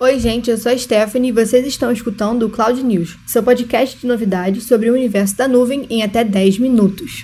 Oi, gente, eu sou a Stephanie e vocês estão escutando o Cloud News, seu podcast de novidades sobre o universo da nuvem em até 10 minutos.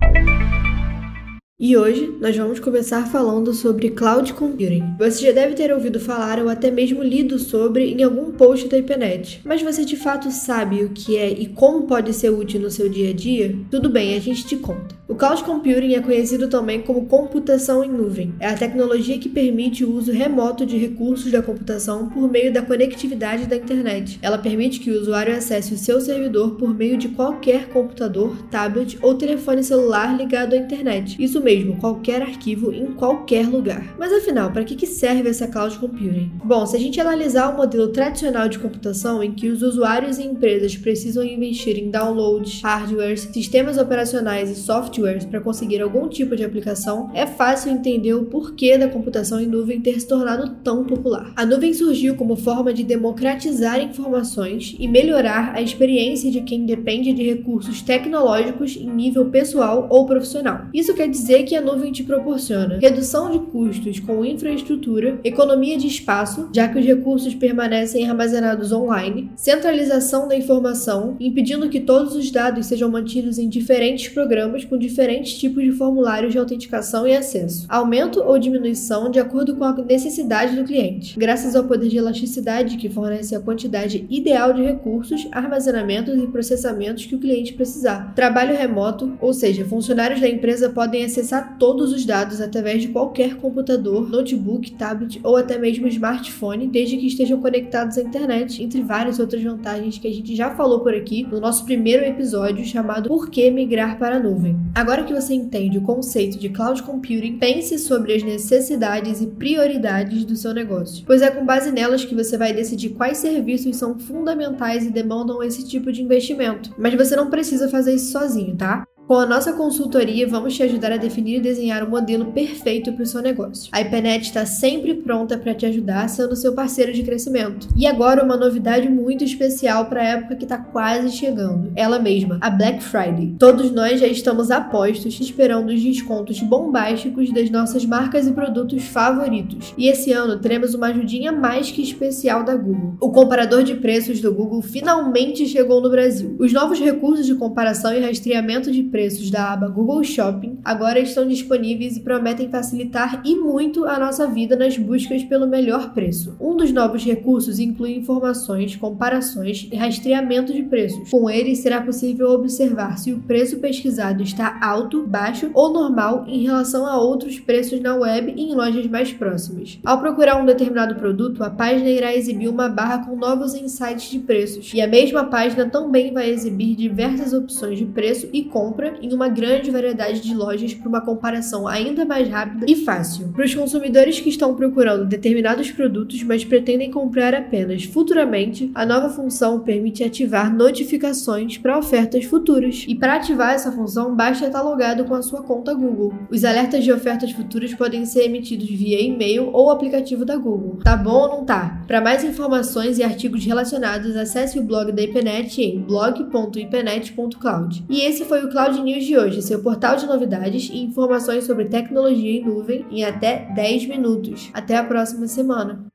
E hoje nós vamos começar falando sobre cloud computing. Você já deve ter ouvido falar ou até mesmo lido sobre em algum post da IPNET. Mas você de fato sabe o que é e como pode ser útil no seu dia a dia? Tudo bem, a gente te conta. O cloud computing é conhecido também como computação em nuvem. É a tecnologia que permite o uso remoto de recursos da computação por meio da conectividade da internet. Ela permite que o usuário acesse o seu servidor por meio de qualquer computador, tablet ou telefone celular ligado à internet. Isso mesmo, qualquer arquivo em qualquer lugar. Mas afinal, para que serve essa cloud computing? Bom, se a gente analisar o modelo tradicional de computação em que os usuários e empresas precisam investir em downloads, hardwares, sistemas operacionais e softwares para conseguir algum tipo de aplicação, é fácil entender o porquê da computação em nuvem ter se tornado tão popular. A nuvem surgiu como forma de democratizar informações e melhorar a experiência de quem depende de recursos tecnológicos em nível pessoal ou profissional. Isso quer dizer que a nuvem te proporciona redução de custos com infraestrutura, economia de espaço, já que os recursos permanecem armazenados online, centralização da informação, impedindo que todos os dados sejam mantidos em diferentes programas com diferentes tipos de formulários de autenticação e acesso, aumento ou diminuição de acordo com a necessidade do cliente, graças ao poder de elasticidade que fornece a quantidade ideal de recursos, armazenamentos e processamentos que o cliente precisar. Trabalho remoto, ou seja, funcionários da empresa podem acessar acessar todos os dados através de qualquer computador, notebook, tablet ou até mesmo smartphone, desde que estejam conectados à internet, entre várias outras vantagens que a gente já falou por aqui no nosso primeiro episódio chamado Por que migrar para a nuvem. Agora que você entende o conceito de cloud computing, pense sobre as necessidades e prioridades do seu negócio, pois é com base nelas que você vai decidir quais serviços são fundamentais e demandam esse tipo de investimento. Mas você não precisa fazer isso sozinho, tá? Com a nossa consultoria, vamos te ajudar a definir e desenhar o modelo perfeito para o seu negócio. A IPNET está sempre pronta para te ajudar, sendo seu parceiro de crescimento. E agora, uma novidade muito especial para a época que está quase chegando: ela mesma, a Black Friday. Todos nós já estamos apostos esperando os descontos bombásticos das nossas marcas e produtos favoritos. E esse ano teremos uma ajudinha mais que especial da Google. O comparador de preços do Google finalmente chegou no Brasil. Os novos recursos de comparação e rastreamento de preços da aba Google Shopping agora estão disponíveis e prometem facilitar e muito a nossa vida nas buscas pelo melhor preço. Um dos novos recursos inclui informações, comparações e rastreamento de preços. Com ele, será possível observar se o preço pesquisado está alto, baixo ou normal em relação a outros preços na web e em lojas mais próximas. Ao procurar um determinado produto, a página irá exibir uma barra com novos insights de preços, e a mesma página também vai exibir diversas opções de preço e compra compra em uma grande variedade de lojas para uma comparação ainda mais rápida e fácil. Para os consumidores que estão procurando determinados produtos, mas pretendem comprar apenas futuramente, a nova função permite ativar notificações para ofertas futuras. E para ativar essa função, basta estar logado com a sua conta Google. Os alertas de ofertas futuras podem ser emitidos via e-mail ou aplicativo da Google. Tá bom ou não tá? Para mais informações e artigos relacionados, acesse o blog da IPNET em blog.ipenet.cloud. E esse foi o Cloud Cloud News de hoje, seu portal de novidades e informações sobre tecnologia em nuvem em até 10 minutos. Até a próxima semana.